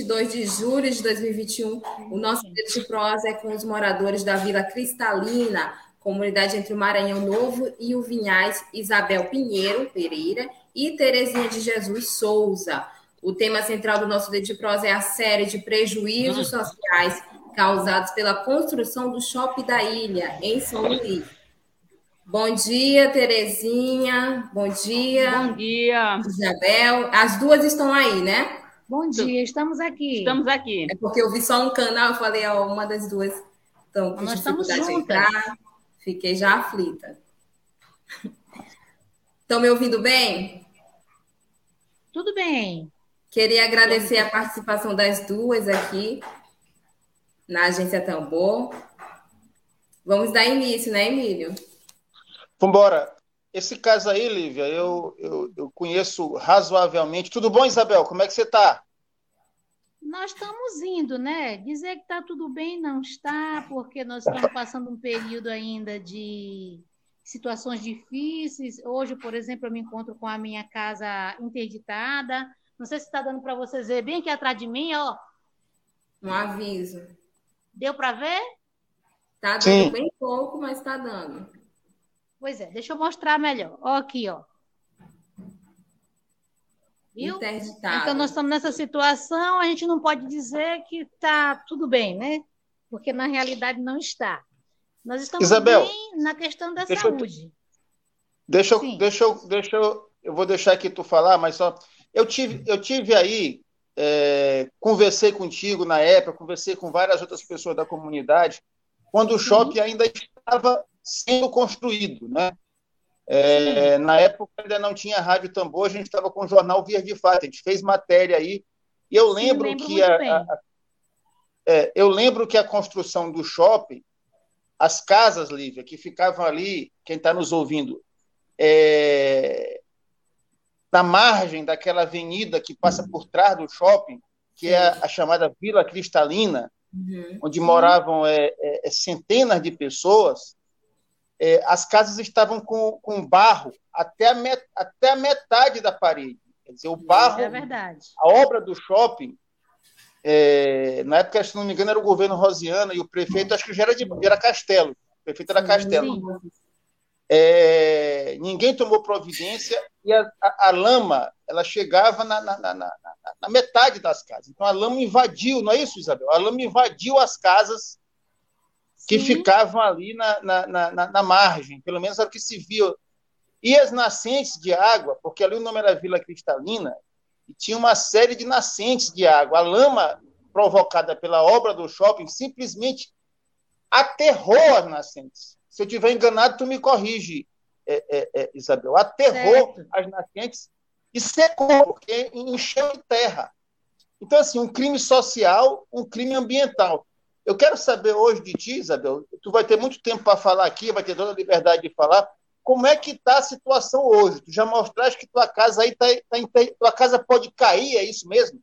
22 de julho de 2021, o nosso dedo de prosa é com os moradores da Vila Cristalina, comunidade entre o Maranhão Novo e o Vinhais, Isabel Pinheiro Pereira e Terezinha de Jesus Souza. O tema central do nosso dedo de prosa é a série de prejuízos sociais causados pela construção do shopping da ilha, em São Luís. Bom dia, Terezinha. Bom dia. Bom dia. Isabel. As duas estão aí, né? Bom dia, estamos aqui. Estamos aqui. É porque eu vi só um canal, eu falei, ó, uma das duas estão com Nós estamos juntas. entrar. Fiquei já aflita. Estão me ouvindo bem? Tudo bem. Queria agradecer a participação das duas aqui na Agência Tambor. Vamos dar início, né, Emílio? Vambora. Esse caso aí, Lívia, eu, eu, eu conheço razoavelmente. Tudo bom, Isabel? Como é que você está? Nós estamos indo, né? Dizer que está tudo bem não está, porque nós estamos passando um período ainda de situações difíceis. Hoje, por exemplo, eu me encontro com a minha casa interditada. Não sei se está dando para vocês ver bem aqui atrás de mim, ó. Um aviso. Deu para ver? Tá dando Sim. bem pouco, mas tá dando. Pois é, deixa eu mostrar melhor. Ó, aqui, ó. Viu? Interditado. Então, nós estamos nessa situação, a gente não pode dizer que está tudo bem, né? Porque na realidade não está. Nós estamos Isabel, bem na questão da deixa eu- saúde. Deixa eu, deixa eu, deixa eu, eu vou deixar aqui tu falar, mas só eu tive, eu tive aí, é, conversei contigo na época, conversei com várias outras pessoas da comunidade, quando o shopping ainda estava sendo construído, né? É, na época ainda não tinha rádio tambor, a gente estava com o jornal Via de Fato, a gente fez matéria aí, e eu lembro, lembro que a, a- é, eu lembro que a construção do shopping, as casas, Lívia, que ficavam ali, quem está nos ouvindo, é, na margem daquela avenida que passa por trás do shopping, que é a, a chamada Vila Cristalina, Uhum. onde moravam é, é, é, centenas de pessoas, é, as casas estavam com, com barro até a, met- até a metade da parede. Quer dizer, o barro É verdade. a obra do shopping, é, na época, se não me engano, era o governo Rosiana e o prefeito, acho que já era, de, era Castelo. O prefeito era Castelo. É, ninguém tomou providência e a, a- a lama ela chegava na- na- na- na metade das casas. Então a lama invadiu, não é isso, Isabel? A lama invadiu as casas que Sim. ficavam ali na, na, na- na- margem, pelo menos era o que se via. E as nascentes de água, porque ali o nome era Vila Cristalina, e tinha uma série de nascentes de água. A lama provocada pela obra do shopping simplesmente aterrou as nascentes. Se eu estiver enganado, tu me corrige, é, é, é, Isabel. Aterrou Certo. as nascentes e secou, porque encheu de terra. Então, assim, um crime social, um crime ambiental. Eu quero saber hoje de ti, Isabel, tu vai ter muito tempo para falar aqui, vai ter toda a liberdade de falar, como é que está a situação hoje? Tu já mostraste que tua casa aí tá, tá tua casa pode cair, é isso mesmo?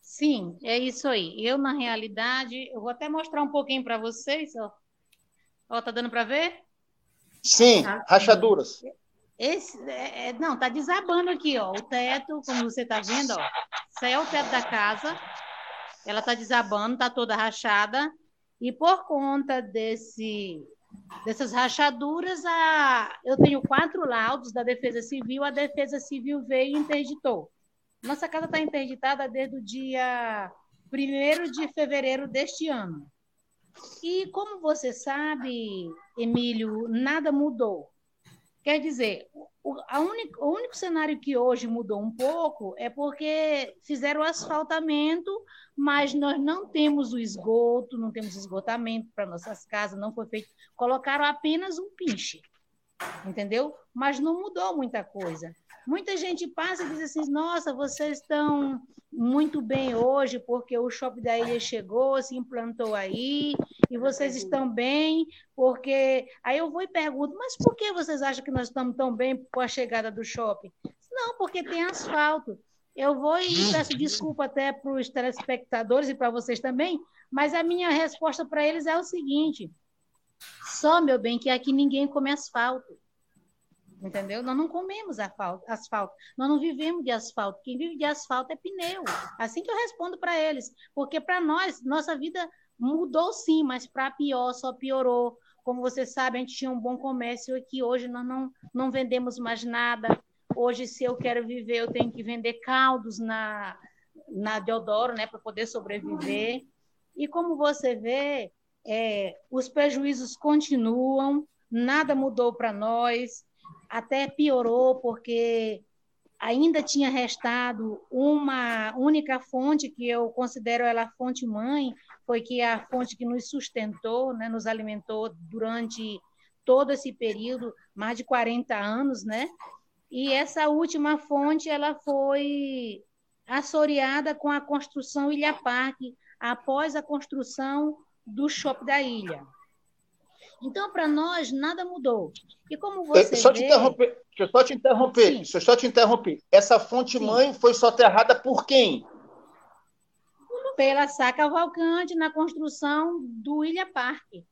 Sim, é isso aí. Eu, na realidade, eu vou até mostrar um pouquinho para vocês, ó. Ó, tá dando para ver? Sim, Tá. rachaduras. Esse, é- é- não, tá desabando aqui, ó. O teto, como você tá vendo, ó. Isso aí é o teto da casa. Ela tá desabando, tá toda rachada. E por conta desse, dessas rachaduras, a, eu tenho quatro laudos da Defesa Civil. A Defesa Civil veio e interditou. Nossa casa está interditada desde o dia 1 de fevereiro deste ano. E como você sabe, Emílio, nada mudou. Quer dizer, o, a o único cenário que hoje mudou um pouco é porque fizeram o asfaltamento, mas nós não temos o esgoto, não temos esgotamento para nossas casas, não foi feito. Colocaram apenas um pinche, entendeu? Mas não mudou muita coisa. Muita gente passa e diz assim: nossa, vocês estão muito bem hoje porque o shopping da ilha chegou, se implantou aí, e vocês estão bem porque. Aí eu vou e pergunto: mas por que vocês acham que nós estamos tão bem com a chegada do shopping? Não, porque tem asfalto. Eu vou e peço desculpa até para os telespectadores e para vocês também, mas a minha resposta para eles é o seguinte: só, meu bem, que aqui ninguém come asfalto. Entendeu? Nós não comemos asfalto, nós não vivemos de asfalto. Quem vive de asfalto é pneu. Assim que eu respondo para eles. Porque para nós, nossa vida mudou sim, mas para pior, só piorou. Como você sabe, a gente tinha um bom comércio aqui, hoje nós não, não vendemos mais nada. Hoje, se eu quero viver, eu tenho que vender caldos na, na Deodoro, né, para poder sobreviver. E como você vê, é, os prejuízos continuam, nada mudou para nós, até piorou, porque ainda tinha restado uma única fonte que eu considero ela a fonte mãe, foi que a fonte que nos sustentou, né, nos alimentou durante todo esse período, mais de 40 anos, né? E essa última fonte ela foi assoreada com a construção Ilha Parque, após a construção do shopping da ilha. Então, para nós, nada mudou. E como você só vê... te interromper, deixa eu só te interromper. Sim. Deixa eu só te interromper. Essa fonte-mãe foi soterrada por quem? Pela Sá Cavalcante, na construção do Ilha Parque.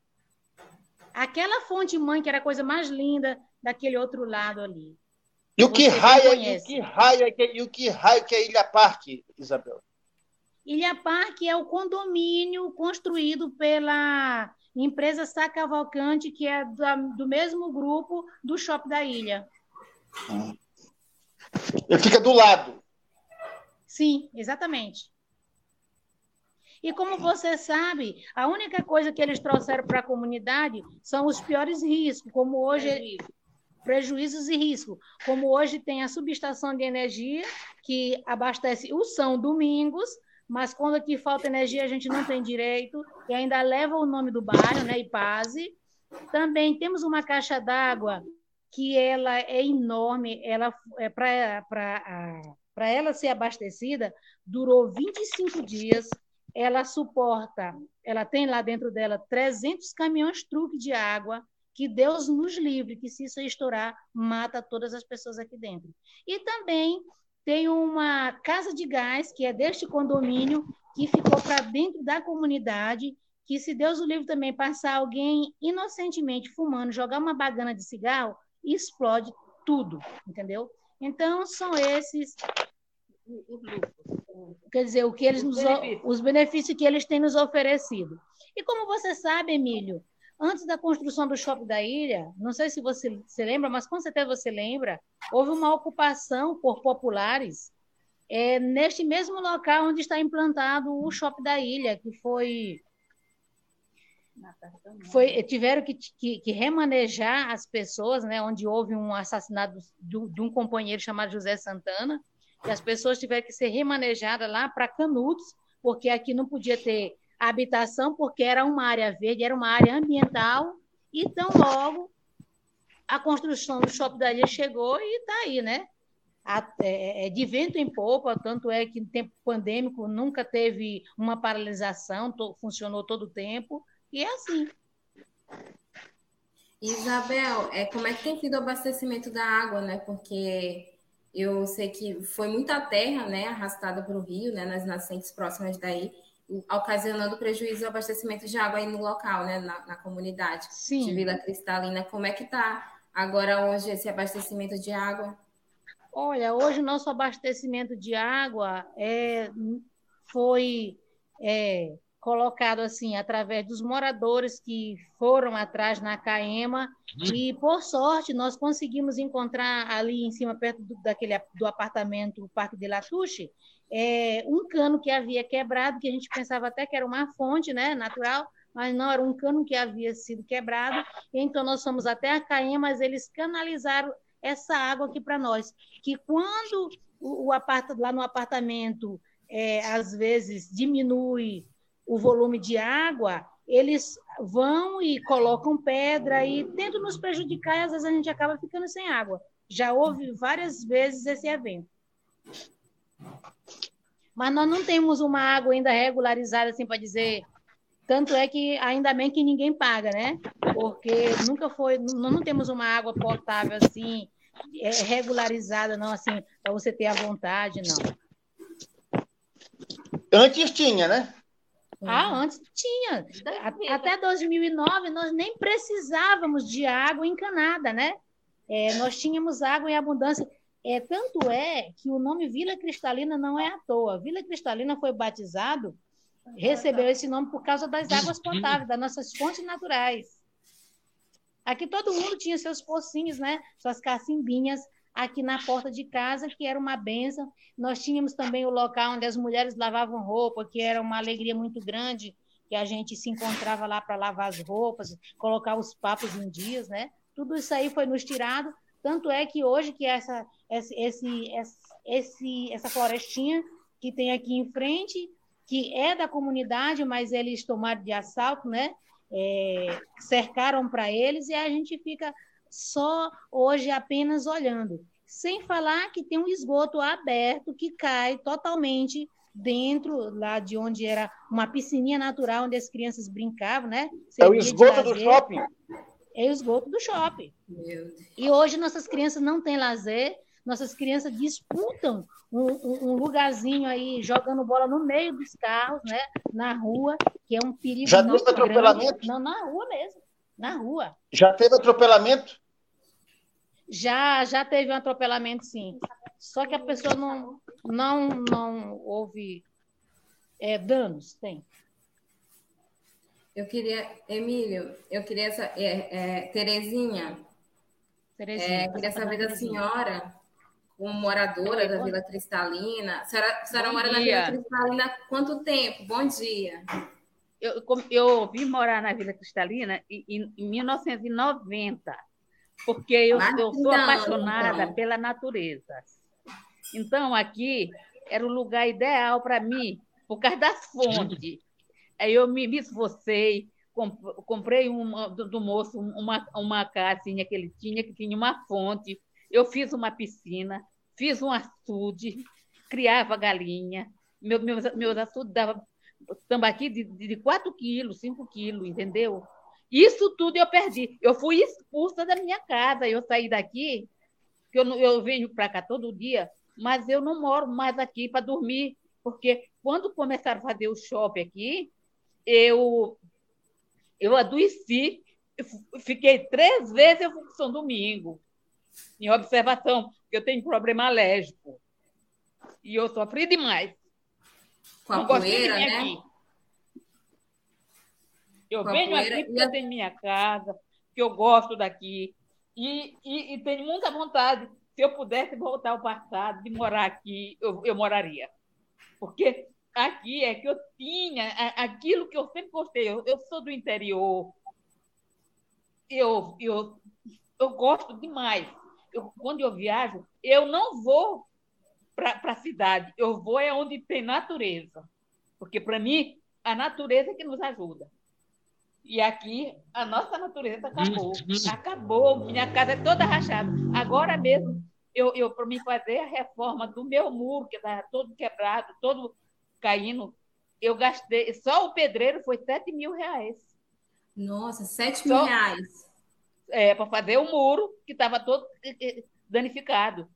Aquela fonte-mãe, que era a coisa mais linda daquele outro lado ali. E o que raio, e o que raio, e o que raio que é Ilha Parque, Isabel? Ilha Parque é o condomínio construído pela empresa Sá Cavalcante, que é do mesmo grupo do Shopping da Ilha. Ele fica do lado. Sim, exatamente. E como você sabe, a única coisa que eles trouxeram para a comunidade são os piores riscos, como hoje prejuízos e riscos, como hoje tem a subestação de energia que abastece o São Domingos, mas quando aqui falta energia, a gente não tem direito, e ainda leva o nome do bairro, né, Ipaze. Também temos uma caixa d'água que ela é enorme, ela é para ela ser abastecida, durou 25 dias, ela suporta, ela tem lá dentro dela 300 caminhões truque de água, que Deus nos livre, que se isso estourar, mata todas as pessoas aqui dentro. E também tem uma casa de gás, que é deste condomínio, que ficou para dentro da comunidade, que se Deus o livre também passar alguém inocentemente fumando, jogar uma bagana de cigarro, explode tudo, entendeu? Então, são esses quer dizer, o que eles nos, os benefícios que eles têm nos oferecido. E como você sabe, Emílio, Antes da construção do shopping da ilha, não sei se você se lembra, mas com certeza você lembra, houve uma ocupação por populares é, neste mesmo local onde está implantado o shopping da ilha, que foi foi, tiveram que, que, que, remanejar as pessoas, né, onde houve um assassinato de, um companheiro chamado José Santana, e as pessoas tiveram que ser remanejadas lá para Canudos, porque aqui não podia ter habitação, porque era uma área verde, era uma área ambiental, e tão logo a construção do shopping da ilha chegou e está aí, né? É, é, de vento em popa, tanto é que no tempo pandêmico nunca teve uma paralisação, funcionou todo o tempo, e é assim. Isabel, é, como é que tem sido o abastecimento da água, né? Porque eu sei que foi muita terra, né, arrastada para o rio, né, nas nascentes próximas daí ocasionando prejuízo ao abastecimento de água aí no local, né, na, na comunidade Sim. de Vila Cristalina. Como é que está agora hoje esse abastecimento de água? Olha, hoje o nosso abastecimento de água é, foi é, colocado assim através dos moradores que foram atrás na Caema e por sorte nós conseguimos encontrar ali em cima perto do, daquele do apartamento o Parque de Latouche é, um cano que havia quebrado, que a gente pensava até que era uma fonte né, natural, mas não, era um cano que havia sido quebrado, então nós fomos até a Caim, mas eles canalizaram essa água aqui para nós, que quando o, o lá no apartamento, é, às vezes, diminui o volume de água, eles vão e colocam pedra e tentam nos prejudicar e às vezes a gente acaba ficando sem água. Já houve várias vezes esse evento. Mas nós não temos uma água ainda regularizada, assim, para dizer. Tanto é que ainda bem que ninguém paga, né? Porque nunca foi. Nós não temos uma água potável assim, é, regularizada, não, assim, para você ter a vontade, não. Antes tinha, né? Ah, antes tinha. Até 2009 nós nem precisávamos de água encanada, né? É, nós tínhamos água em abundância. É, tanto é que o nome Vila Cristalina não é à toa. Vila Cristalina foi batizado, recebeu esse nome por causa das águas potáveis, das nossas fontes naturais. Aqui todo mundo tinha seus pocinhos, né? Suas cacimbinhas aqui na porta de casa, que era uma benção. Nós tínhamos também o local onde as mulheres lavavam roupa, que era uma alegria muito grande, que a gente se encontrava lá para lavar as roupas, colocar os papos em dias, né? Tudo isso aí foi nos tirado, tanto é que hoje que essa esse, esse, essa florestinha que tem aqui em frente, que é da comunidade, mas eles tomaram de assalto, né? É, cercaram para eles e a gente fica só hoje apenas olhando. Sem falar que tem um esgoto aberto que cai totalmente dentro lá de onde era uma piscininha natural onde as crianças brincavam, né? é o esgoto do shopping. É o esgoto do shopping. E hoje nossas crianças não têm lazer, nossas crianças disputam um, um, um, lugarzinho aí jogando bola no meio dos carros, né? Na rua, que é um perigo. Já teve atropelamento? Grande. Não, na rua mesmo na rua. Já teve atropelamento? Já, já teve um atropelamento, sim. Só que a pessoa não, não, não houve é, danos, tem. Eu queria, Emílio, eu queria essa, é, é, Terezinha, Terezinha é, queria saber da senhora, como moradora da Vila Cristalina. A senhora, a senhora mora dia. na Vila Cristalina há quanto tempo? Bom dia eu, eu vim morar na Vila Cristalina em, em 1990, porque eu, eu sou apaixonada então. pela natureza. Então, aqui era o lugar ideal para mim, por causa das fontes. Aí eu me, me esforcei, comprei uma, do, do, moço uma, uma casinha que ele tinha, que tinha uma fonte. Eu fiz uma piscina, fiz um açude, criava galinha. Meu, meus, meus açudes davam tambaqui de, de 4 quilos, 5 quilos, entendeu? Isso tudo eu perdi. Eu fui expulsa da minha casa. Eu saí daqui, que eu, eu venho para cá todo dia, mas eu não moro mais aqui para dormir, porque quando começaram a fazer o shopping aqui, eu, eu adoeci, fiquei três vezes em função domingo, em observação, porque eu tenho problema alérgico. E eu sofri demais com a poeira, né? Aqui. Eu com venho aqui porque eu tenho minha casa, que eu gosto daqui. E, e, e, tenho muita vontade, se eu pudesse voltar ao passado, de morar aqui, eu, eu moraria. Porque aqui é que eu tinha aquilo que eu sempre gostei. Eu, eu sou do interior. Eu, eu, eu gosto demais. Eu, quando eu viajo, eu não vou para a cidade. Eu vou é onde tem natureza. Porque, para mim, a natureza é que nos ajuda. E aqui, a nossa natureza acabou. Acabou. Minha casa é toda rachada. Agora mesmo, eu, eu para mim fazer a reforma do meu muro, que estava todo quebrado, todo caindo, eu gastei. Só o pedreiro foi 7 mil reais. Nossa, 7 mil só, reais. É, para fazer o muro, que estava todo eh, eh, danificado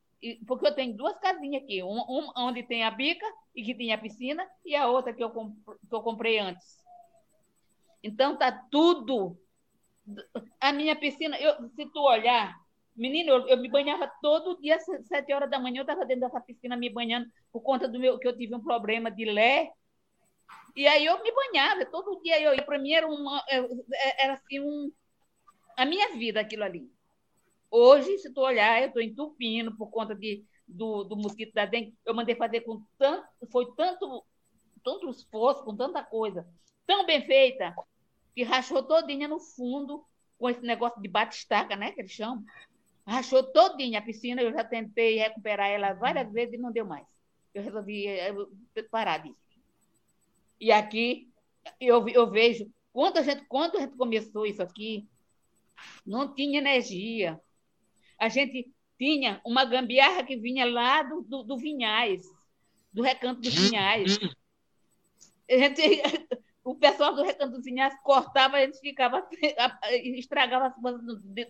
porque eu tenho duas casinhas aqui, uma, uma, onde tem a bica e que tem a piscina, e a outra que eu, que eu comprei antes. Então tá tudo. A minha piscina, eu, se tu olhar, menino, eu, eu, me banhava todo dia, sete horas da manhã, eu estava dentro dessa piscina me banhando por conta do meu que eu tive um problema de lé. E aí eu me banhava todo dia. Eu, para mim era uma, era assim um, a minha vida aquilo ali. Hoje, se tu olhar, eu estou entupindo por conta de, do, do mosquito da dengue. Eu mandei fazer com tanto, foi tanto, tanto esforço, com tanta coisa, tão bem feita, que rachou todinha no fundo com esse negócio de batistaca, né, que eles chamam. Rachou todinha a piscina, eu já tentei recuperar ela várias vezes e não deu mais. Eu resolvi eh, parar disso. E aqui eu, eu vejo quando a gente quando a gente começou isso aqui, não tinha energia, a gente tinha uma gambiarra que vinha lá do, do, do Vinhais, do Recanto dos Vinhais. Gente, o pessoal do Recanto dos Vinhais cortava, a gente ficava, estragava as coisas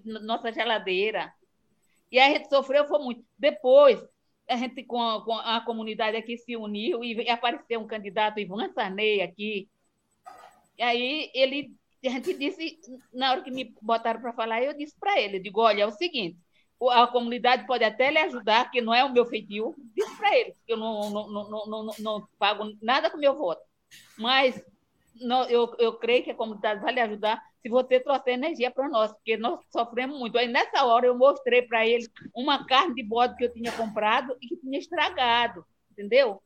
na nossa geladeira. E a gente sofreu foi muito. Depois, a gente com a, com a comunidade aqui se uniu e apareceu um candidato, Ivan Sarney, aqui. E aí ele, a gente disse, na hora que me botaram para falar, eu disse para ele, eu digo, olha, é o seguinte, a comunidade pode até lhe ajudar, que não é o meu feitio, disse para ele, que eu não, não, não, não, não, pago nada com meu voto. Mas não, eu, eu creio que a comunidade vai lhe ajudar se você trouxer energia para nós, porque nós sofremos muito. Aí, nessa hora, eu mostrei para ele uma carne de bode que eu tinha comprado e que tinha estragado, entendeu?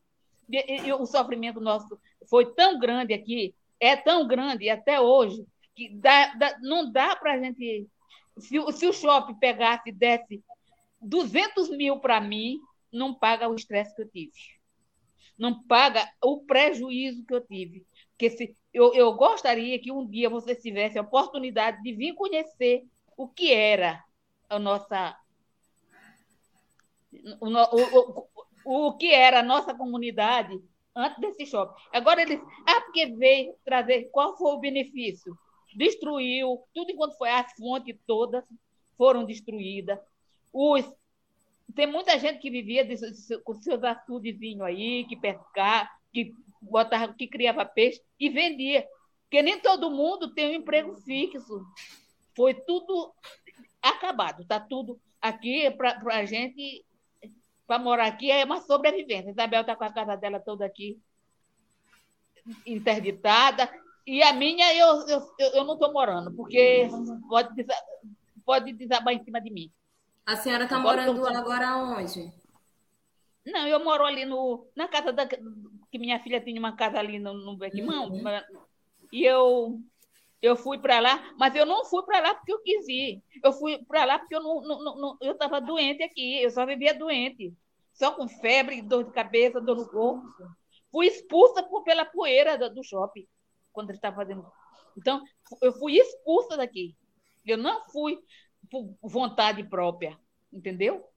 E, e, o sofrimento nosso foi tão grande aqui, é tão grande até hoje, que dá, dá, não dá para a gente. Se, se o shopping pegasse e desse 200 mil para mim, não paga o estresse que eu tive. Não paga o prejuízo que eu tive. Porque se, eu, eu gostaria que um dia você tivesse a oportunidade de vir conhecer o que era a nossa. O, o, o, o que era a nossa comunidade antes desse shopping. Agora eles. Ah, porque veio trazer. Qual foi o benefício? Destruiu tudo enquanto foi. As fontes todas foram destruídas. Os, tem muita gente que vivia com seus açudezinhos aí, que pescar, que botava, que criava peixe e vendia. Porque nem todo mundo tem um emprego fixo. Foi tudo acabado, está tudo aqui para a gente, para morar aqui é uma sobrevivência. Isabel está com a casa dela toda aqui interditada, e a minha eu, eu, eu não estou morando, porque pode, pode desabar em cima de mim. A senhora está morando agora onde? Não, eu moro ali no, na casa da, que minha filha tinha uma casa ali no, no Bequimão, uhum. e eu eu fui para lá, mas eu não fui para lá porque eu quis ir. Eu fui para lá porque eu não, não, não eu estava doente aqui, eu só vivia doente, só com febre, dor de cabeça, dor no corpo. Fui expulsa por, pela poeira do, do shopping quando ele estava fazendo. Então, eu fui expulsa daqui. Eu não fui por vontade própria, entendeu?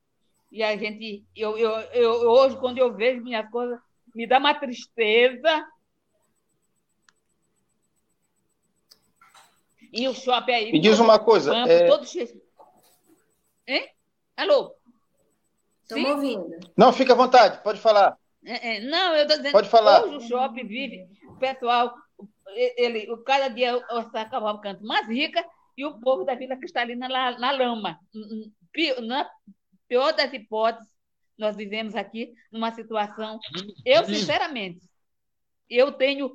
E a gente, eu, eu, eu hoje, quando eu vejo minhas coisas, me dá uma tristeza. E o shopping aí. Me diz uma coisa. Campo, é... todo cheio. Hein? Alô? Estamos ouvindo. Não, fica à vontade, pode falar. É, é, não, eu estou dizendo pode falar. hoje o shopping vive, o pessoal, ele, cada dia está canto mais rica e o povo da Vila Cristalina na, na lama. Na pior das hipóteses, nós vivemos aqui numa situação. Eu, sinceramente, eu tenho.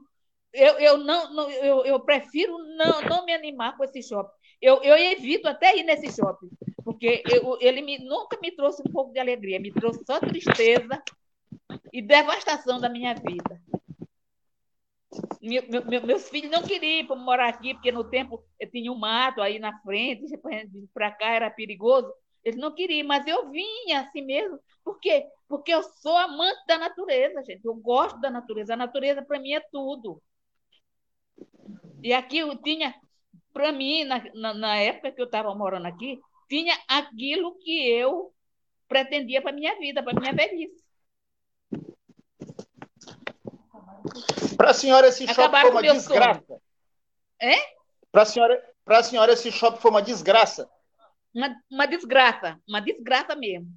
Eu, eu, não, não eu, eu prefiro não, não me animar com esse shopping. Eu, eu evito até ir nesse shopping, porque eu, ele me, nunca me trouxe um pouco de alegria, me trouxe só tristeza e devastação da minha vida. Meu, meu, meus filhos não queriam ir morar aqui, porque no tempo tinha um mato aí na frente, para cá era perigoso. Eles não queriam, mas eu vinha assim mesmo. Por quê? Porque eu sou amante da natureza, gente. Eu gosto da natureza. A natureza, para mim, é tudo. E aqui eu tinha, para mim, na, na, na, época que eu estava morando aqui, tinha aquilo que eu pretendia para minha vida, para minha velhice. Para a senhora, esse shopping foi uma desgraça. Para a senhora, a senhora, esse shopping foi uma desgraça uma, uma desgraça, uma desgraça mesmo.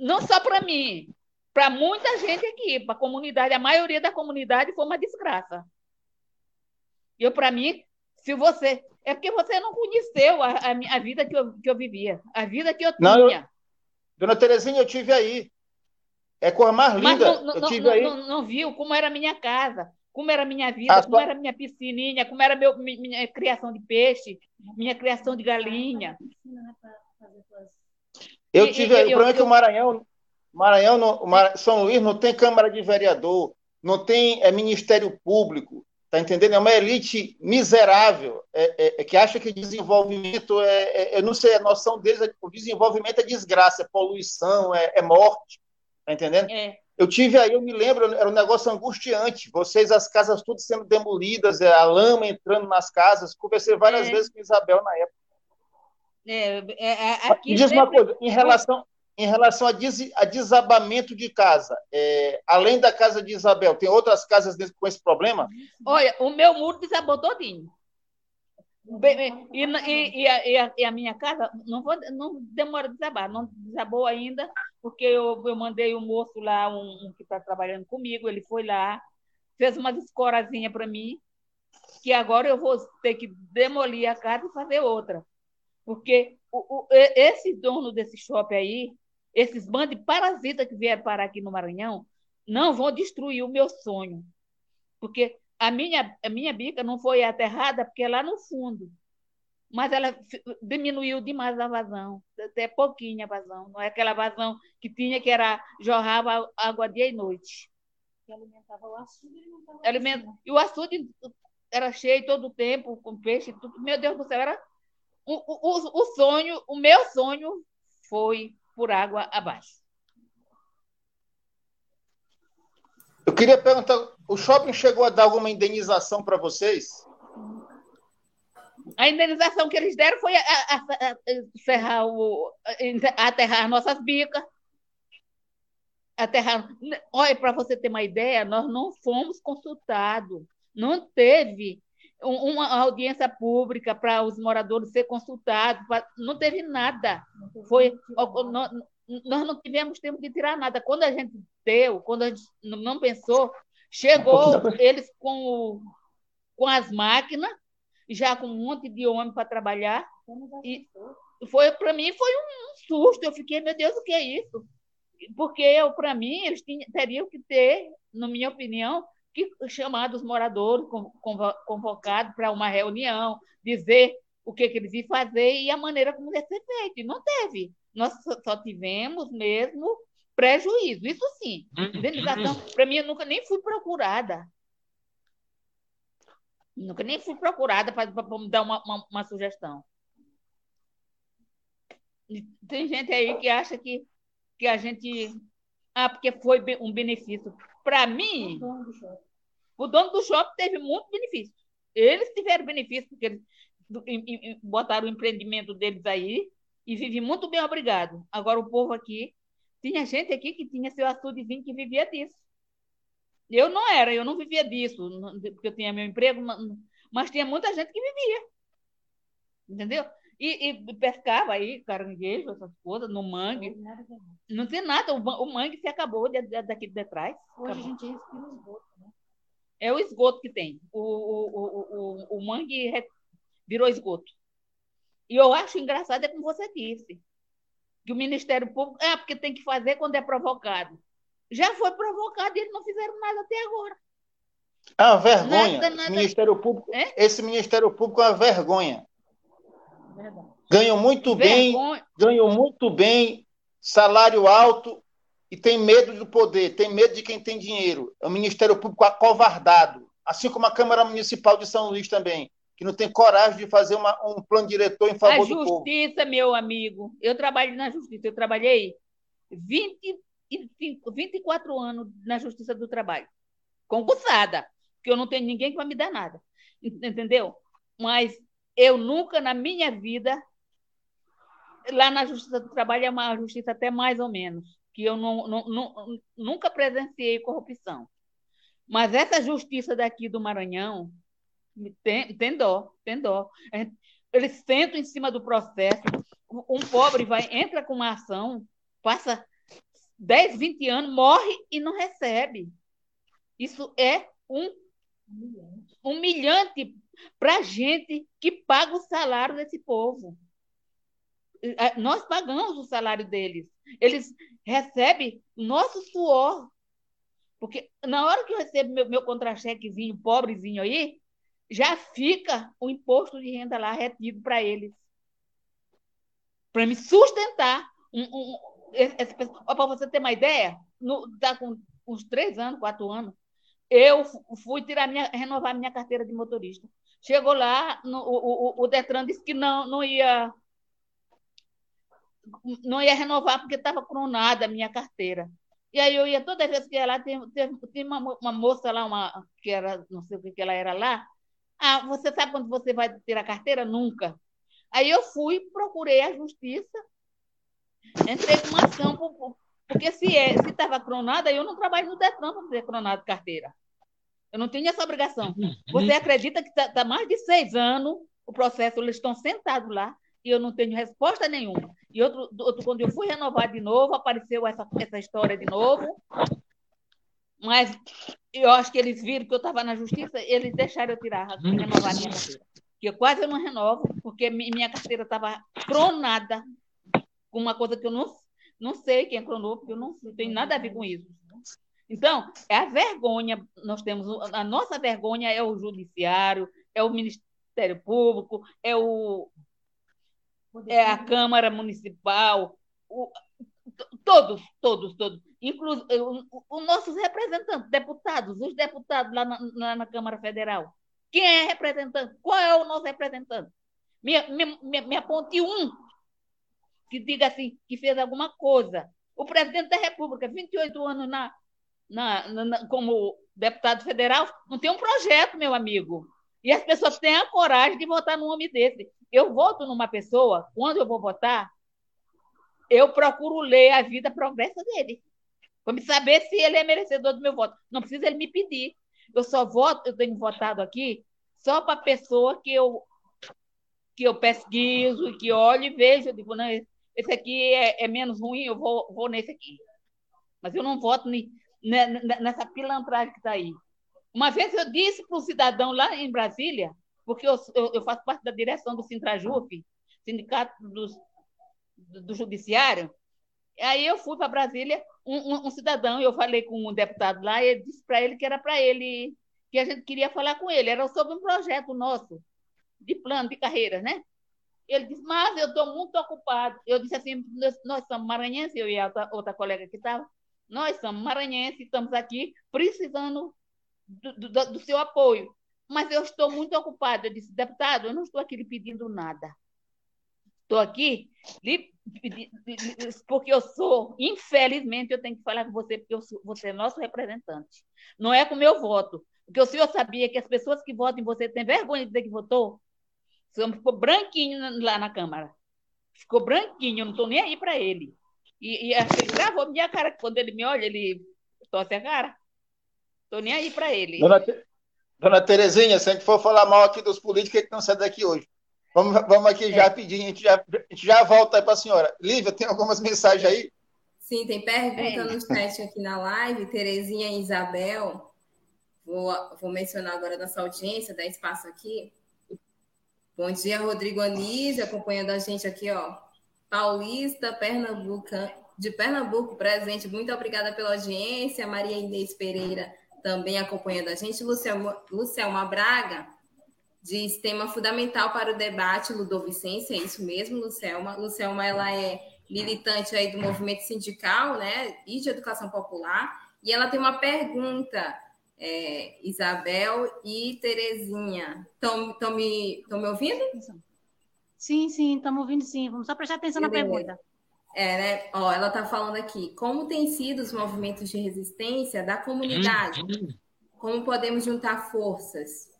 Não só para mim, para muita gente aqui, para a comunidade, a maioria da comunidade foi uma desgraça. Eu, para mim, se você. É porque você não conheceu a, a, a, vida que eu, que eu vivia, a vida que eu tinha. Não, eu, dona Terezinha, eu tive aí. É cor mais linda. Mas não, eu tive não, aí. Não, não, viu como era a minha casa como era a minha vida, a como sua... era a minha piscininha, como era meu, minha criação de peixe, minha criação de galinha. Eu tive aí, o problema é que o Maranhão, Maranhão no, São Luís não tem Câmara de Vereador, não tem é, Ministério Público, tá entendendo? É uma elite miserável, é, é, é que acha que desenvolvimento é, é, eu não sei, a noção deles, é, o desenvolvimento é desgraça, é poluição, é, é morte, tá entendendo? É. Eu tive aí, eu me lembro, era um negócio angustiante. Vocês, as casas tudo sendo demolidas, é, a lama entrando nas casas. Conversei várias é. vezes com Isabel na época. É, é, é aqui Diz uma coisa, em relação, em relação a, des, a desabamento de casa, é, além da casa de Isabel, tem outras casas com esse problema? Olha, o meu muro desabou todinho. E, e, e, e, a, e, a, minha casa não, vou, não demora a desabar, não desabou ainda, porque eu, eu mandei o um moço lá, um, um que está trabalhando comigo, ele foi lá, fez uma escorazinha para mim, que agora eu vou ter que demolir a casa e fazer outra. Porque o, o, esse dono desse shopping aí, esses bandos de parasitas que vieram parar aqui no Maranhão, não vão destruir o meu sonho. Porque a minha, a minha bica não foi aterrada porque é lá no fundo. Mas ela diminuiu demais a vazão, até pouquinha vazão. Não é aquela vazão que tinha que era jorrava água dia e noite. Que alimentava o açude. Alimenta... E o açude era cheio todo o tempo, com peixe, tudo. Meu Deus do céu, era o, o, o sonho, o meu sonho foi por água abaixo. Eu queria perguntar, o shopping chegou a dar alguma indenização para vocês? A indenização que eles deram foi a, a, a, ferrar o, aterrar nossas bicas. Aterrar. Olha, para você ter uma ideia, nós não fomos consultados. Não teve uma audiência pública para os moradores ser consultados. Não teve nada. Foi, nós não tivemos tempo de tirar nada. Quando a gente deu, quando a gente não pensou, chegou eles com, com as máquinas, já com um monte de homem para trabalhar. E foi para mim foi um susto. Eu fiquei, meu Deus, o que é isso? Porque eu, para mim, eles tinham, teriam que ter, na minha opinião, que chamar os moradores convocados para uma reunião, dizer o que, que eles iam fazer e a maneira como ia ser feito. Não teve nós só tivemos mesmo prejuízo. Isso sim. Uhum. Indenização, para mim, eu nunca nem fui procurada. Nunca nem fui procurada para me dar uma, uma, uma, sugestão. Tem gente aí que acha que, que a gente. Ah, porque foi um benefício. Para mim, o dono do shopping teve muito benefício. Eles tiveram benefício, porque eles botaram o empreendimento deles aí, e vivi muito bem, obrigado. Agora, o povo aqui, tinha gente aqui que tinha seu açudezinho que vivia disso. Eu não era, eu não vivia disso, porque eu tinha meu emprego, mas tinha muita gente que vivia. Entendeu? E, e pescava aí caranguejo, essas coisas, no mangue. Não tem nada, o, o mangue se acabou daqui de trás. Hoje acabou. a gente respira o esgoto, né? É o esgoto que tem. O, o, o, o, o mangue virou esgoto. E eu acho engraçado é como você disse, que o Ministério Público, é porque tem que fazer quando é provocado. Já foi provocado e eles não fizeram nada até agora. É uma vergonha. Nada, nada... Ministério Público, é? Esse Ministério Público é uma vergonha. Verdade. Ganham muito vergonha. bem, ganham muito bem, salário alto e tem medo do poder, tem medo de quem tem dinheiro. É o Ministério Público acovardado, assim como a Câmara Municipal de São Luís também que não tem coragem de fazer uma, um plano diretor em favor do povo. A justiça, meu amigo. Eu trabalho na justiça. Eu trabalhei 25, 24 anos na justiça do trabalho. Concursada. Porque eu não tenho ninguém que vai me dar nada. Entendeu? Mas eu nunca na minha vida lá na Justiça do Trabalho é uma justiça até mais ou menos, que eu não, não, não, nunca presenciei corrupção. Mas essa justiça daqui do Maranhão, tem, tem dó, tem dó. Eles sentam em cima do processo. Um pobre vai, entra com uma ação, passa 10, 20 anos, morre e não recebe. Isso é um humilhante para a gente que paga o salário desse povo. Nós pagamos o salário deles. Eles recebem nosso suor. Porque na hora que eu recebo meu, meu contra-chequezinho pobrezinho aí, já fica o imposto de renda lá retido para eles. Para me sustentar. Um, um, para você ter uma ideia, está com uns três anos, quatro anos, eu fui tirar minha, renovar minha carteira de motorista. Chegou lá, no, o, o, o Detran disse que não, não ia não ia renovar porque estava cronada a minha carteira. E aí eu ia toda vez que ia lá, tem, tem uma, uma, moça lá, uma, que era, não sei o que ela era lá, ah, você sabe quando você vai ter a carteira? Nunca. Aí eu fui, procurei a justiça, entrei com uma ação, porque se é, estava cronada, eu não trabalho no Detran para ter cronado carteira. Eu não tinha essa obrigação. Você acredita que está tá mais de seis anos o processo, eles estão sentados lá e eu não tenho resposta nenhuma. E outro, outro quando eu fui renovar de novo, apareceu essa, essa história de novo. Mas eu acho que eles viram que eu estava na justiça, eles deixaram eu tirar, renovar minha carteira. Que eu quase não renovo, porque minha carteira estava cronada com uma coisa que eu não, não sei quem cronou, porque eu não, não tenho nada a ver com isso. Então, é a vergonha, nós temos, a nossa vergonha é o judiciário, é o Ministério Público, é o é a Câmara Municipal, o, todos, todos, todos, inclusive os nossos representantes, deputados, os deputados lá na, na, na, Câmara Federal. Quem é representante? Qual é o nosso representante? Me, me, me, me aponte um que diga assim, que fez alguma coisa. O presidente da República, 28 anos na, na, na, como deputado federal, não tem um projeto, meu amigo. E as pessoas têm a coragem de votar num homem desse. Eu voto numa pessoa, quando eu vou votar, eu procuro ler a vida progressa dele. Para me saber se ele é merecedor do meu voto. Não precisa ele me pedir. Eu só voto, eu tenho votado aqui só para pessoa que eu, que eu pesquiso, que olho e vejo. Eu digo, não, esse aqui é, é menos ruim, eu vou, vou nesse aqui. Mas eu não voto ni, nessa pilantragem que está aí. Uma vez eu disse para um cidadão lá em Brasília, porque eu, eu, eu faço parte da direção do Sintrajup, Sindicato dos, do, do Judiciário, aí eu fui para Brasília, um, um, um, cidadão, eu falei com um deputado lá, e disse para ele que era para ele, que a gente queria falar com ele, era sobre um projeto nosso, de plano de carreira, né? Ele disse, mas eu estou muito ocupado. Eu disse assim, nós, nós somos maranhenses, eu e a outra, outra colega que estava, nós somos maranhenses, estamos aqui precisando do, do, do seu apoio. Mas eu estou muito ocupada. Eu disse, deputado, eu não estou aqui lhe pedindo nada. Estou aqui porque eu sou, infelizmente, eu tenho que falar com você, porque sou, você é nosso representante. Não é com o meu voto. Porque o senhor sabia que as pessoas que votam em você têm vergonha de dizer que votou? O senhor ficou branquinho lá na Câmara. Ficou branquinho, eu não estou nem aí para ele. E, e ele gravou minha cara, quando ele me olha, ele torce a cara. Estou nem aí para ele. Dona, Dona Terezinha, se a gente for falar mal aqui dos políticos, que não sai daqui hoje. Vamos, vamos aqui é. já pedir, a gente já, a gente já volta aí para a senhora. Lívia, tem algumas mensagens aí? Sim, tem pergunta no chat aqui na live, Terezinha e Isabel. Vou, vou mencionar agora nossa audiência, dá espaço aqui. Bom dia, Rodrigo Anísio, acompanhando a gente aqui, ó. Paulista, Pernambuco, de Pernambuco, presente. Muito obrigada pela audiência. Maria Inês Pereira também acompanhando a gente. Lucelma, Lucelma Braga diz tema fundamental para o debate Ludovicência, é isso mesmo, Lucelma. Lucelma, ela é militante aí do movimento sindical, né, e de educação popular, e ela tem uma pergunta, é, Isabel e Terezinha. Estão me, me ouvindo? Sim, sim, estamos ouvindo sim. Vamos só prestar atenção Beleza. na pergunta. É, né? Ó, ela está falando aqui, como têm sido os movimentos de resistência da comunidade? Como podemos juntar forças?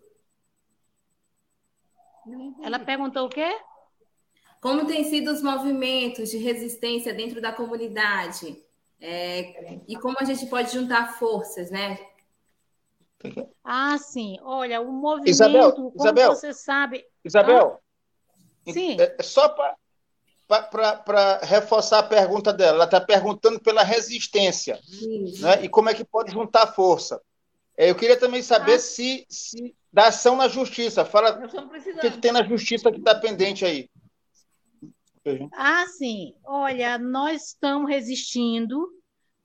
Ela perguntou o quê? Como têm sido os movimentos de resistência dentro da comunidade? É, e como a gente pode juntar forças, né? Ah, sim. Olha, o movimento, Isabel, como Isabel, você sabe. Isabel, ah? sim. É, só para para reforçar a pergunta dela. Ela está perguntando pela resistência né? e como é que pode juntar força. É, eu queria também saber ah. se, se da ação na justiça. Fala o que, que tem na justiça que está pendente aí. Ah, sim. Olha, nós estamos resistindo.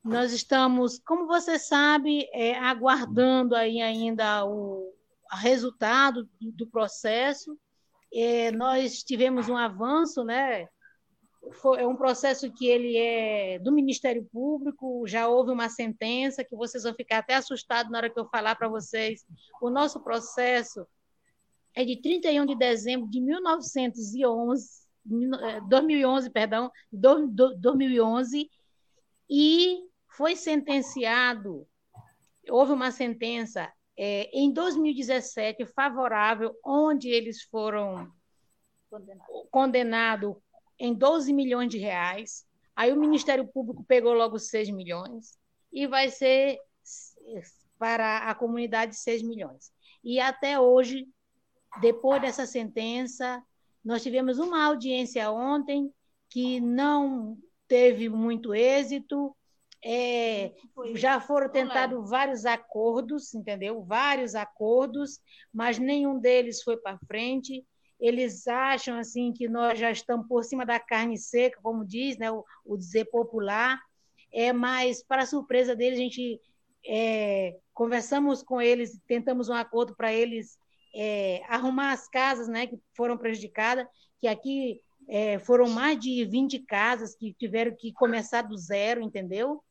Nós estamos, como você sabe, é, aguardando aí ainda o resultado do processo. É, nós tivemos um avanço, né? É um processo que ele é do Ministério Público, já houve uma sentença que vocês vão ficar até assustados na hora que eu falar para vocês. O nosso processo é de 31 de dezembro de 1911, 2011, é, perdão, 2011, e foi sentenciado, houve uma sentença é, em 2017 favorável, onde eles foram condenado. condenado em 12 milhões de reais. Aí o Ministério Público pegou logo 6 milhões e vai ser para a comunidade 6 milhões. E até hoje, depois dessa sentença, nós tivemos uma audiência ontem que não teve muito êxito. É, já foram tentados vários acordos, entendeu? Vários acordos, mas nenhum deles foi para frente. Eles acham assim que nós já estamos por cima da carne seca, como diz, né? O, o dizer popular. É, mas para surpresa deles, a gente é, conversamos com eles, tentamos um acordo para eles é, arrumar as casas, né? Que foram prejudicadas, que aqui é, foram mais de 20 casas que tiveram que começar do zero, entendeu?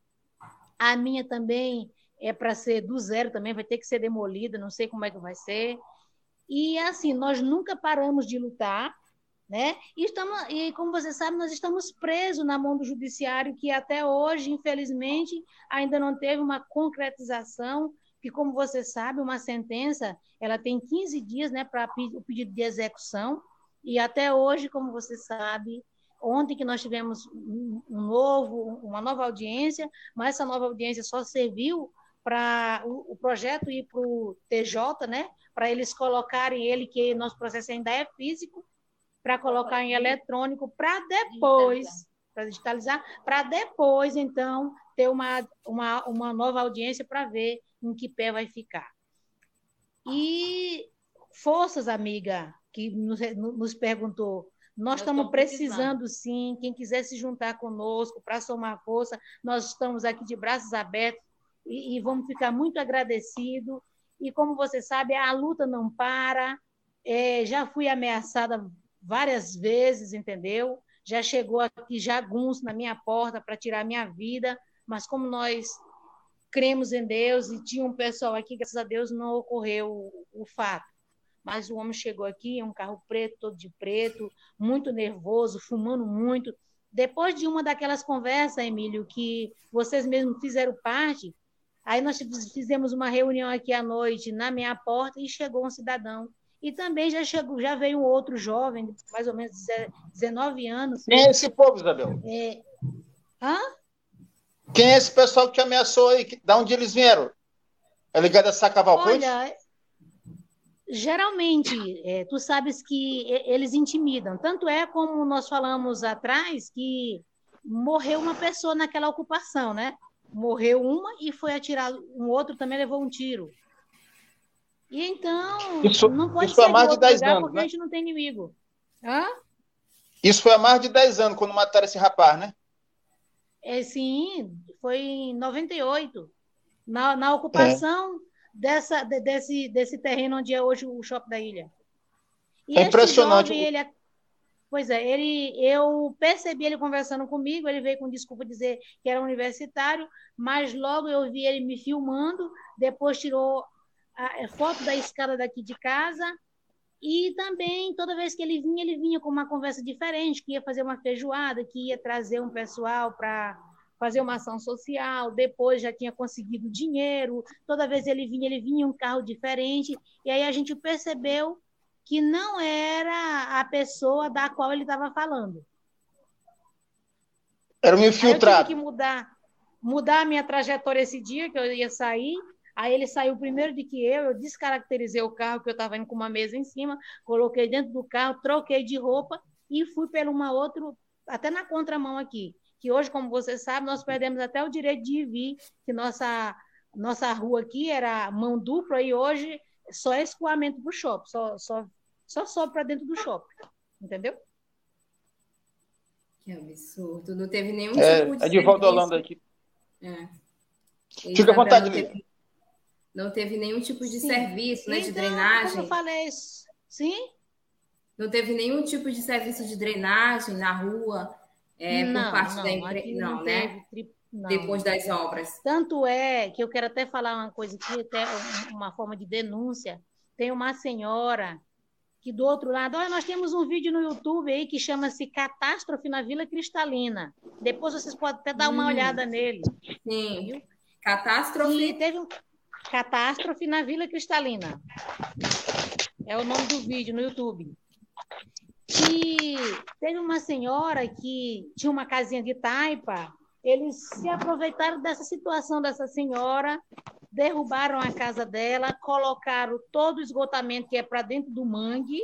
A minha também é para ser do zero também, vai ter que ser demolida, não sei como é que vai ser. E assim, nós nunca paramos de lutar, né? E, estamos, e como você sabe, nós estamos presos na mão do judiciário, que até hoje, infelizmente, ainda não teve uma concretização, que como você sabe, uma sentença, ela tem 15 dias, né, para o pedido de execução, e até hoje, como você sabe, ontem que nós tivemos um novo, uma nova audiência, mas essa nova audiência só serviu para o, o, projeto ir para o TJ, né? Para eles colocarem ele, que nosso processo ainda é físico, para colocar em eletrônico, para depois, para digitalizar, para depois, então, ter uma, uma, uma nova audiência para ver em que pé vai ficar. E forças, amiga, que nos, nos perguntou. Nós estamos precisando, sim. Quem quiser se juntar conosco para somar força, nós estamos aqui de braços abertos e, e vamos ficar muito agradecidos. E como você sabe, a luta não para. É, já fui ameaçada várias vezes, entendeu? Já chegou aqui jagunço na minha porta para tirar minha vida, mas como nós cremos em Deus e tinha um pessoal aqui, graças a Deus não ocorreu o, o fato mas o homem chegou aqui, um carro preto, todo de preto, muito nervoso, fumando muito. Depois de uma daquelas conversas, Emílio, que vocês mesmos fizeram parte, aí nós fizemos uma reunião aqui à noite na minha porta e chegou um cidadão. E também já chegou, já veio um outro jovem, mais ou menos 19 anos. Quem é esse povo, Isabel? É... Hã? Quem é esse pessoal que te ameaçou aí? Da onde eles vieram? É ligado a essa Cavalcante? Olha, geralmente, é, tu sabes que eles intimidam. Tanto é como nós falamos atrás que morreu uma pessoa naquela ocupação, né? Morreu uma e foi atirado, um outro também levou um tiro. E então, isso, não pode isso ser há mais de 10 anos, porque né? a gente não tem inimigo. Hã? Isso foi há mais de 10 anos, quando mataram esse rapaz, né? É, sim, foi em 98. Na, na ocupação, é dessa, desse, desse terreno onde é hoje o shopping da ilha. E é impressionante. Jovem, ele, é, pois é, ele, eu percebi ele conversando comigo, ele veio com desculpa dizer que era universitário, mas logo eu vi ele me filmando, depois tirou a, a foto da escada daqui de casa, e também, toda vez que ele vinha, ele vinha com uma conversa diferente, que ia fazer uma feijoada, que ia trazer um pessoal para fazer uma ação social, depois já tinha conseguido dinheiro, toda vez ele vinha, ele vinha um carro diferente, e aí a gente percebeu que não era a pessoa da qual ele estava falando. Era um infiltrado. eu tive que mudar, mudar a minha trajetória esse dia, que eu ia sair, Aí ele saiu primeiro de que eu, eu descaracterizei o carro, que eu estava indo com uma mesa em cima, coloquei dentro do carro, troquei de roupa e fui pela uma outra, até na contramão aqui que hoje, como você sabe, nós perdemos até o direito de vir, que nossa, nossa rua aqui era mão dupla e hoje só é escoamento para o shopping, só, só, só sobe para dentro do shopping, entendeu? Que absurdo, não teve nenhum é, tipo de É de volta Holanda aqui. É. Fica à vontade, não teve, não teve nenhum tipo de Sim. serviço, né, então, de drenagem. Como eu falei, sim? Não teve nenhum tipo de serviço de drenagem na rua, é, não, por parte não, da empresa. Não, não, né? Teve, Depois das obras. Tanto é que eu quero até falar uma coisa aqui, até uma forma de denúncia. Tem uma senhora que do outro lado, olha, nós temos um vídeo no YouTube aí que chama-se Catástrofe na Vila Cristalina. Depois vocês podem até dar uma hum, olhada nele. Sim. Viu? Catástrofe. E teve um Catástrofe na Vila Cristalina. É o nome do vídeo no YouTube. que teve uma senhora que tinha uma casinha de taipa, eles se aproveitaram dessa situação dessa senhora, derrubaram a casa dela, colocaram todo o esgotamento que é para dentro do mangue,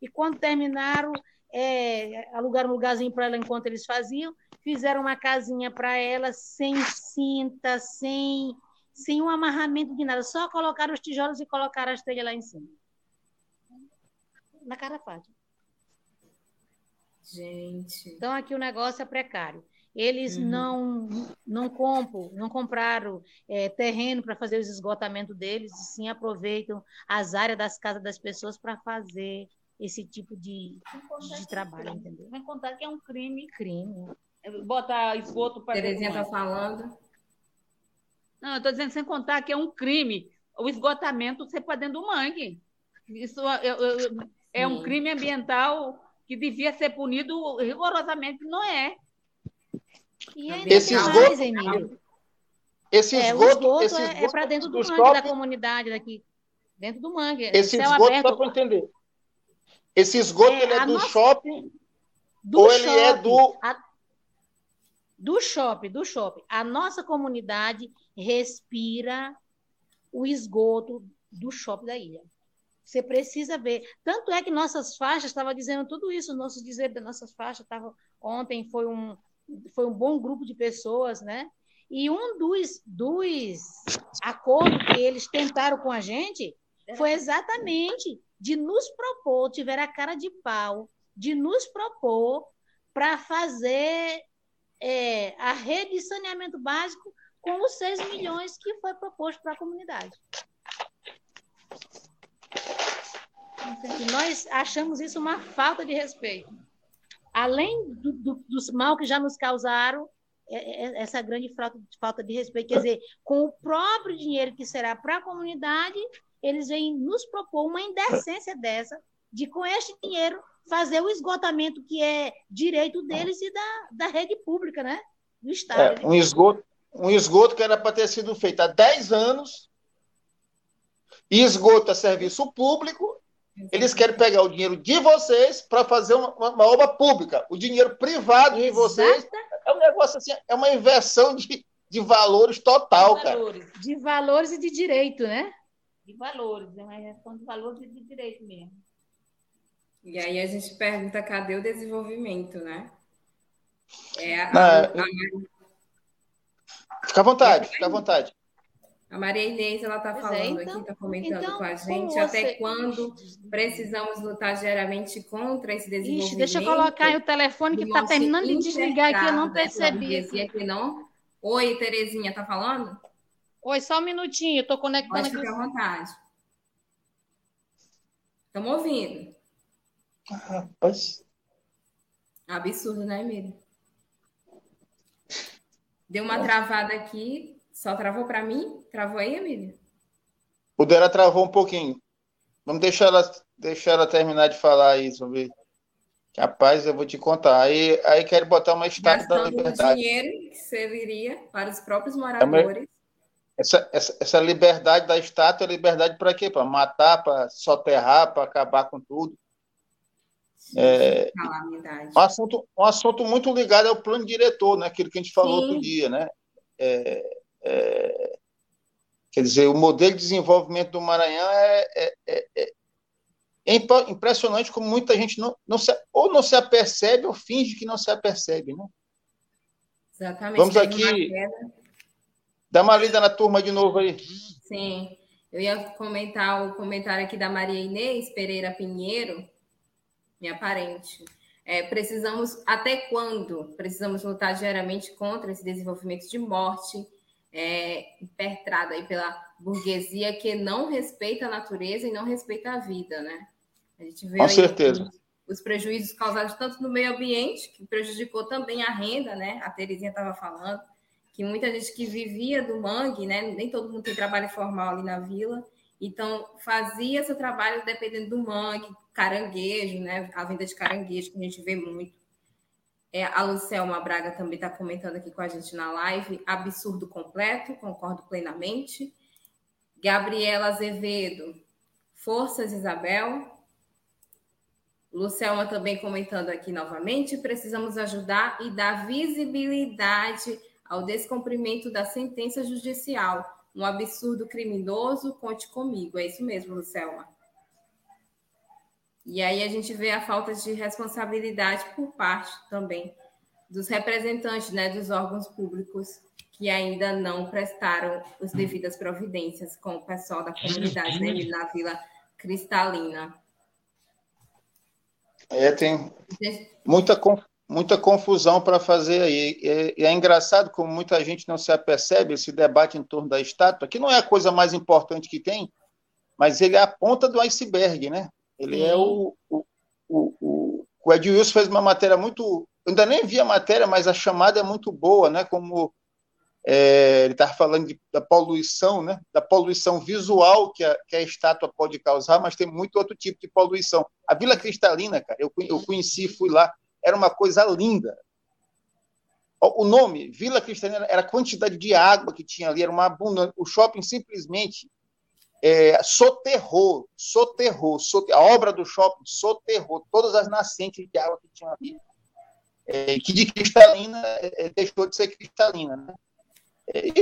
e quando terminaram, é, alugaram um lugarzinho para ela enquanto eles faziam, fizeram uma casinha para ela sem cinta, sem, sem um amarramento de nada, só colocaram os tijolos e colocaram as telhas lá em cima. Na cara fácil. Gente. Então aqui o negócio é precário. Eles uhum. não não compram, não compraram é, terreno para fazer os esgotamentos deles, e sim aproveitam as áreas das casas das pessoas para fazer esse tipo de, de trabalho, entendeu? Vem contar que é um crime. Crime. Botar esgoto para. Terezinha está falando. Não, eu estou dizendo sem contar que é um crime o esgotamento ser para dentro do mangue. Isso eu, eu, é um crime ambiental que devia ser punido rigorosamente, não é. E ainda esse esgoto, mais, Emílio. Esse esgoto, é, esgoto esse esgoto é, é para dentro do, mangue da comunidade daqui. Dentro do mangue. Esse esgoto aberto. dá para entender. Esse esgoto é, ele é do nossa... shopping do ou shopping, ele é do... A... Do shopping, do shopping. A nossa comunidade respira o esgoto do shopping da ilha. Você precisa ver. Tanto é que nossas faixas, estava dizendo tudo isso, nossos dizer das nossas faixas, tava, ontem foi um, foi um bom grupo de pessoas, né? E um dos, dos acordos que eles tentaram com a gente foi exatamente de nos propor, tiver a cara de pau, de nos propor para fazer é, a rede de saneamento básico com os 6 milhões que foi proposto para a comunidade. E nós achamos isso uma falta de respeito. Além do, do, do mal que já nos causaram, é, é, essa grande falta, de respeito. Quer dizer, com o próprio dinheiro que será para a comunidade, eles vêm nos propor uma indecência dessa, de com este dinheiro fazer o esgotamento que é direito deles e da, da rede pública, né? Do Estado. É, um, esgoto, um esgoto que era para ter sido feito há 10 anos, esgoto é serviço público, eles querem pegar o dinheiro de vocês para fazer uma, uma, obra pública. O dinheiro privado de vocês é um negócio assim, é uma inversão de, de valores total, de valores. cara. De valores e de direito, né? De valores, é uma inversão de valores e de direito mesmo. E aí a gente pergunta cadê o desenvolvimento, né? É a, a, a... Fica à vontade, fica à vontade. A Maria Inês ela está falando é, então, aqui, está comentando então, com a gente até quando precisamos lutar diariamente contra esse desenvolvimento. Ixi, deixa eu colocar aí o telefone que está terminando de desligar aqui, eu não percebi. Aqui, não. Oi, Terezinha, tá falando? Oi, só um minutinho, estou conectando Pode ficar à vontade. Estamos ouvindo. Rapaz. Absurdo, né, Emílio? Deu uma travada aqui, só travou para mim? Travou aí, Emílio? O dela travou um pouquinho. Vamos deixar ela, deixar ela terminar de falar aí sobre. Rapaz, eu vou te contar. Aí, aí quero botar uma estátua da liberdade. dinheiro que serviria para os próprios é moradores. Essa, essa, essa liberdade da estátua é liberdade para quê? Para matar, para soterrar, para acabar com tudo. É, um, assunto, um assunto muito ligado ao plano diretor, né? aquilo que a gente falou Sim. outro dia. Né? É, é, quer dizer, o modelo de desenvolvimento do Maranhão é, é, é, é, impressionante como muita gente não, não se, ou não se apercebe ou finge que não se apercebe. Né? Exatamente. Vamos aqui. Dá uma lida na turma de novo aí. Sim. Eu ia comentar o comentário aqui da Maria Inês Pereira Pinheiro, minha parente. É, precisamos, até quando precisamos lutar diariamente contra esse desenvolvimento de morte, é, impertrado aí pela burguesia que não respeita a natureza e não respeita a vida, né? A gente vê Com certeza. Os, os prejuízos causados tanto no meio ambiente, que prejudicou também a renda, né? A Terezinha estava falando, que muita gente que vivia do mangue, né? Nem todo mundo tem trabalho formal ali na vila, então fazia seu trabalho dependendo do mangue, caranguejo, né? A venda de caranguejo, que a gente vê muito. É, a Lucelma Braga também está comentando aqui com a gente na live. Absurdo completo, concordo plenamente. Gabriela Azevedo, Forças Isabel. Lucelma também comentando aqui novamente, precisamos ajudar e dar visibilidade ao descumprimento da sentença judicial. Um absurdo criminoso, conte comigo. É isso mesmo, Lucelma. E aí a gente vê a falta de responsabilidade por parte também dos representantes né, dos órgãos públicos que ainda não prestaram as devidas providências com o pessoal da comunidade né, na Vila Cristalina. É, tem muita, muita confusão para fazer aí. E é, é, engraçado como muita gente não se apercebe esse debate em torno da estátua, que não é a coisa mais importante que tem, mas ele é a ponta do iceberg, né? Ele é o, o, o, o, Ed Wilson fez uma matéria muito. Eu ainda nem vi a matéria, mas a chamada é muito boa, né? Como é, ele está falando de, da poluição, né? da poluição visual que a, que a estátua pode causar, mas tem muito outro tipo de poluição. A Vila Cristalina, cara, eu, eu conheci, fui lá, era uma coisa linda. O nome, Vila Cristalina, era a quantidade de água que tinha ali, era uma abundância. O shopping simplesmente é, soterrou, soterrou, soterrou, a obra do shopping soterrou todas as nascentes de água que tinha ali. É, que de cristalina é, deixou de ser cristalina, né?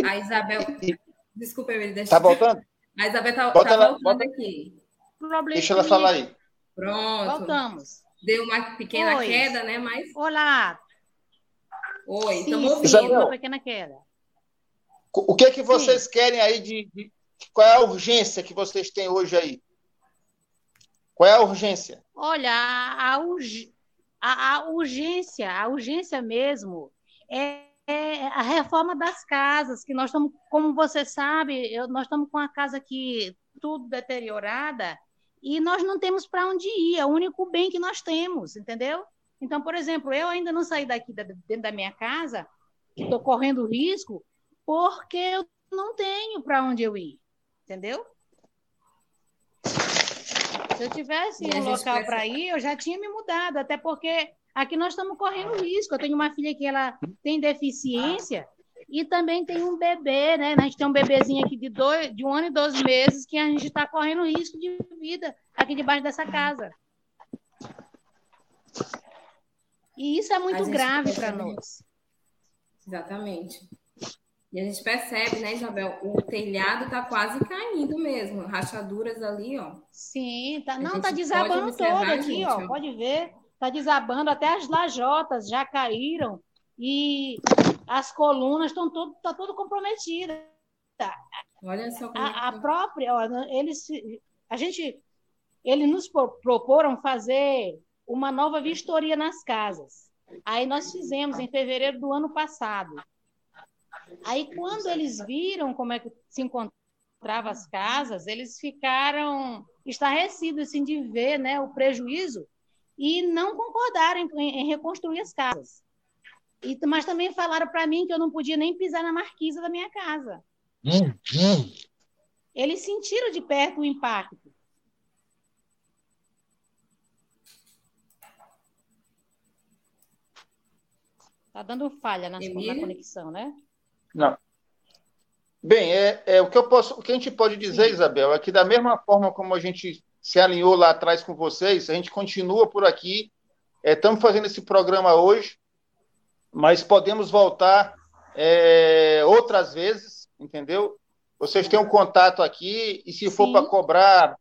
A Isabel. Desculpa, eu deixa. Tá voltando? A Isabel tá, bota tá voltando bota... aqui. Deixa ela falar aí. Pronto. Voltamos. Deu uma pequena Oi. queda, né? Mas. Olá. Oi, estamos ouvindo. Isabel, uma pequena queda. O que é que vocês Sim. querem aí de, de. Qual é a urgência que vocês têm hoje aí? Qual é a urgência? Olha, a, a, a, urgência, a urgência mesmo é é a reforma das casas, que nós estamos, como você sabe, eu, nós estamos com a casa aqui tudo deteriorada e nós não temos para onde ir, é o único bem que nós temos, entendeu? Então, por exemplo, eu ainda não saí daqui dentro da minha casa, estou correndo risco, porque eu não tenho para onde eu ir, entendeu? Se eu tivesse um local para ir, eu já tinha me mudado, até porque Aqui nós estamos correndo risco. Eu tenho uma filha que ela tem deficiência e também tem um bebê, né? A gente tem um bebezinho aqui de, dois, de um ano e dois meses que a gente está correndo risco de vida aqui debaixo dessa casa. E isso é muito grave para nós. Exatamente. E a gente percebe, né, Isabel? O telhado está quase caindo mesmo. Rachaduras ali, ó. Sim, tá, não, tá desabando todo aqui, gente, ó. Pode ver está desabando, até as lajotas já caíram e as colunas estão tudo, tá tudo comprometida. Olha só a, é a própria, ó, eles, a gente, eles nos proporam fazer uma nova vistoria nas casas. Aí nós fizemos em fevereiro do ano passado. Aí quando eles viram como é que se encontravam as casas, eles ficaram estarrecidos assim de ver, né, o prejuízo e não concordaram em, em reconstruir as casas. E, mas também falaram para mim que eu não podia nem pisar na marquisa da minha casa. Hum, hum. Eles sentiram de perto o impacto. Está dando falha na, na, conexão, né? Não. Bem, é, é, o, que eu posso, o que a gente pode dizer, Sim. Isabel, é que da mesma forma como a gente se alinhou lá atrás com vocês. A gente continua por aqui. Estamos é, fazendo esse programa hoje, mas podemos voltar é, outras vezes, entendeu? Vocês têm um contato aqui, e se Sim. for para cobrar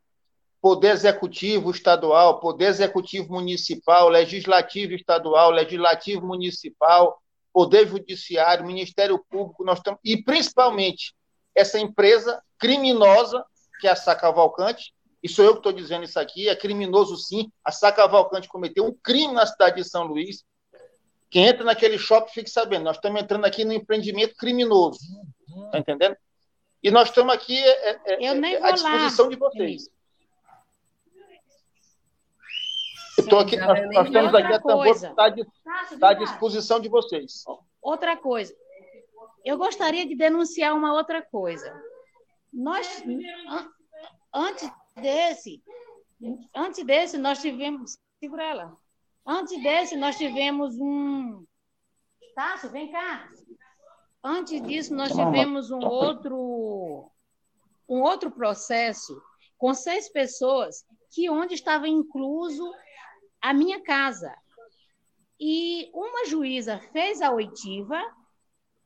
poder executivo estadual, poder executivo municipal, legislativo estadual, legislativo municipal, poder judiciário, Ministério Público, nós estamos e principalmente essa empresa criminosa que é a Sacavalcante, e sou eu que estou dizendo isso aqui, é criminoso sim. A Sá Cavalcante cometeu um crime na cidade de São Luís. Quem entra naquele shopping fique sabendo, nós estamos entrando aqui no empreendimento criminoso. Está entendendo? E nós estamos aqui é, é, é, à disposição lá. de vocês. Estou aqui, nós, nós estamos aqui, a tambor está tá à disposição de vocês. Outra coisa, eu gostaria de denunciar uma outra coisa. Nós, antes desse, antes desse, nós tivemos. Segura ela. Antes desse, nós tivemos um. Tássio, vem cá. Antes disso, nós tivemos um outro, um outro processo com seis pessoas que onde estava incluso a minha casa. E uma juíza fez a oitiva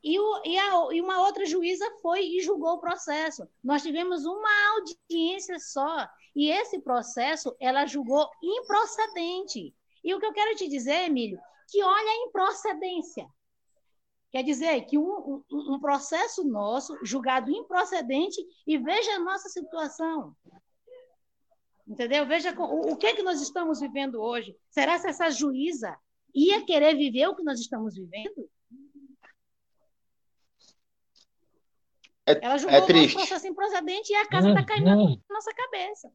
e, o, e, a, e, uma outra juíza foi e julgou o processo. Nós tivemos uma audiência só. E esse processo ela julgou improcedente. E o que eu quero te dizer, Emílio, que olha a improcedência. Quer dizer que um, um, um processo nosso, julgado improcedente, e veja a nossa situação. Entendeu? Veja o, o que, é que nós estamos vivendo hoje. Será que essa juíza ia querer viver o que nós estamos vivendo? É, Ela julgou é triste. o processo improcedente e a casa está caindo na nossa cabeça.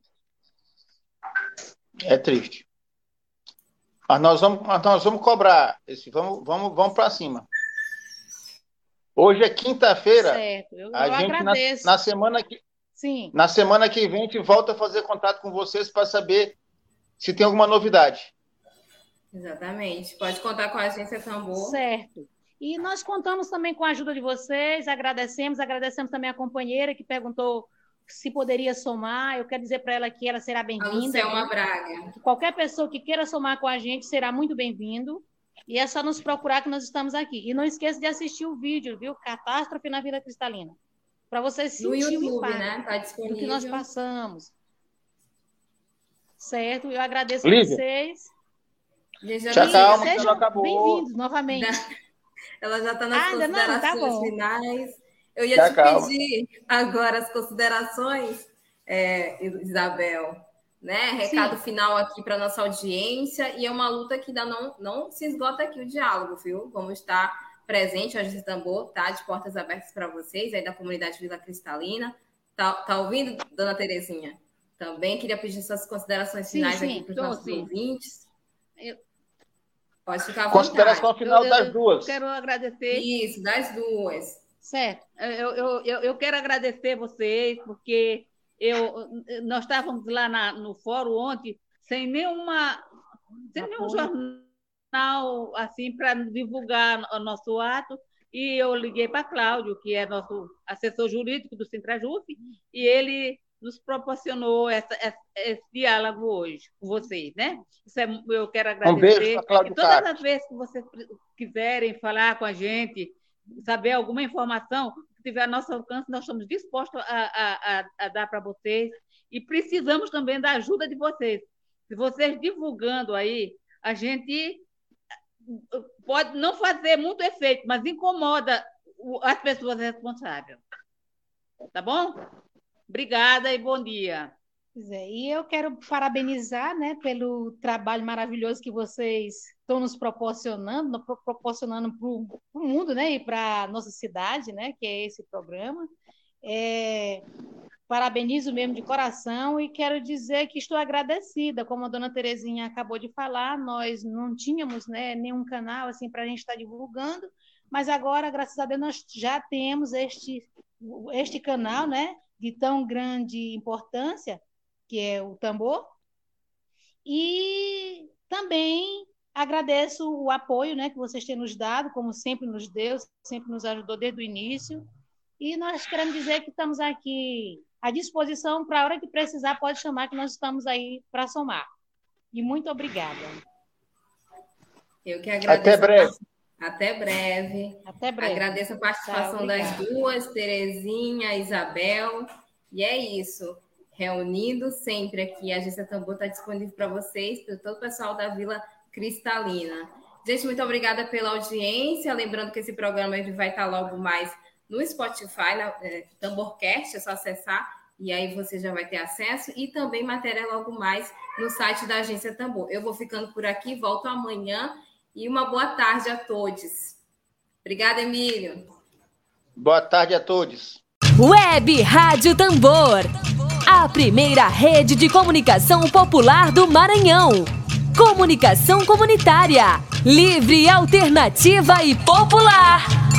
É triste. Mas nós vamos, mas nós vamos cobrar esse, vamos, vamos, vamos para cima. Hoje é quinta-feira. Certo, eu, a eu gente agradeço. Na, na, semana que Sim. Na semana que vem a gente volta a fazer contato com vocês para saber se tem alguma novidade. Exatamente. Pode contar com a agência Tambor. Certo. E nós contamos também com a ajuda de vocês, agradecemos, agradecemos também a companheira que perguntou se poderia somar. Eu quero dizer para ela que ela será bem-vinda. Selma Braga. Qualquer pessoa que queira somar com a gente será muito bem-vindo. E é só nos procurar que nós estamos aqui. E não esqueça de assistir o vídeo, viu? Catástrofe na Vila Cristalina. Para você sentir no YouTube, o impacto né? Tá do que nós passamos. Certo? Eu agradeço Lívia. a vocês. Já calma, sejam acabou. Bem-vindos novamente. Ela já está nas ah, considerações não, tá finais. Eu ia Já te calma. pedir agora as considerações, é, Isabel. Né? Recado Sim. final aqui para nossa audiência, e é uma luta que ainda não, não se esgota aqui o diálogo, viu? Vamos estar presente, a Agência Tambor tá de portas abertas para vocês, aí da comunidade Vila Cristalina. Tá, tá ouvindo, dona Terezinha? Também queria pedir suas considerações finais sim, sim, aqui para os nossos sim. ouvintes. Eu... Pode ficar à Consideração final eu, das duas. Quero agradecer. Isso, das duas. Certo. Eu, eu, eu, eu quero agradecer vocês, porque eu, nós estávamos lá na, no fórum ontem sem nenhuma sem nenhum jornal assim para divulgar o nosso ato e eu liguei para Cláudio, que é nosso assessor jurídico do Sintrajuf, e ele nos proporcionou essa, essa, esse diálogo hoje com vocês, né? Isso é, eu quero agradecer. Um beijo e todas as vezes que vocês quiserem falar com a gente, saber alguma informação que tiver a nosso alcance, nós estamos dispostos a, a, a, a dar para vocês e precisamos também da ajuda de vocês. Se vocês divulgando aí, a gente pode não fazer muito efeito, mas incomoda as pessoas responsáveis. Tá bom? Obrigada e bom dia. É, e eu quero parabenizar né, pelo trabalho maravilhoso que vocês estão nos proporcionando, proporcionando para o mundo né, e para a nossa cidade, né, que é esse programa. É, parabenizo mesmo de coração e quero dizer que estou agradecida, como a dona Terezinha acabou de falar, nós não tínhamos né, nenhum canal assim para a gente estar divulgando, mas agora, graças a Deus, nós já temos este, este canal, né? de tão grande importância, que é o tambor. E também agradeço o apoio né, que vocês têm nos dado, como sempre nos deu, sempre nos ajudou desde o início. E nós queremos dizer que estamos aqui à disposição para a hora que precisar, pode chamar que nós estamos aí para somar. E muito obrigada. Eu que agradeço. Até breve. Até breve. Até breve. Agradeço a participação Tchau, das duas, Terezinha, Isabel. E é isso. Reunindo sempre aqui. A Agência Tambor está disponível para vocês, para todo o pessoal da Vila Cristalina. Gente, muito obrigada pela audiência. Lembrando que esse programa ele vai estar logo mais no Spotify, na, é, Tamborcast, é só acessar e aí você já vai ter acesso e também matéria logo mais no site da Agência Tambor. Eu vou ficando por aqui, volto amanhã e uma boa tarde a todos. Obrigada, Emílio. Boa tarde a todos. Web Rádio Tambor, a primeira rede de comunicação popular do Maranhão. Comunicação comunitária, livre, alternativa e popular.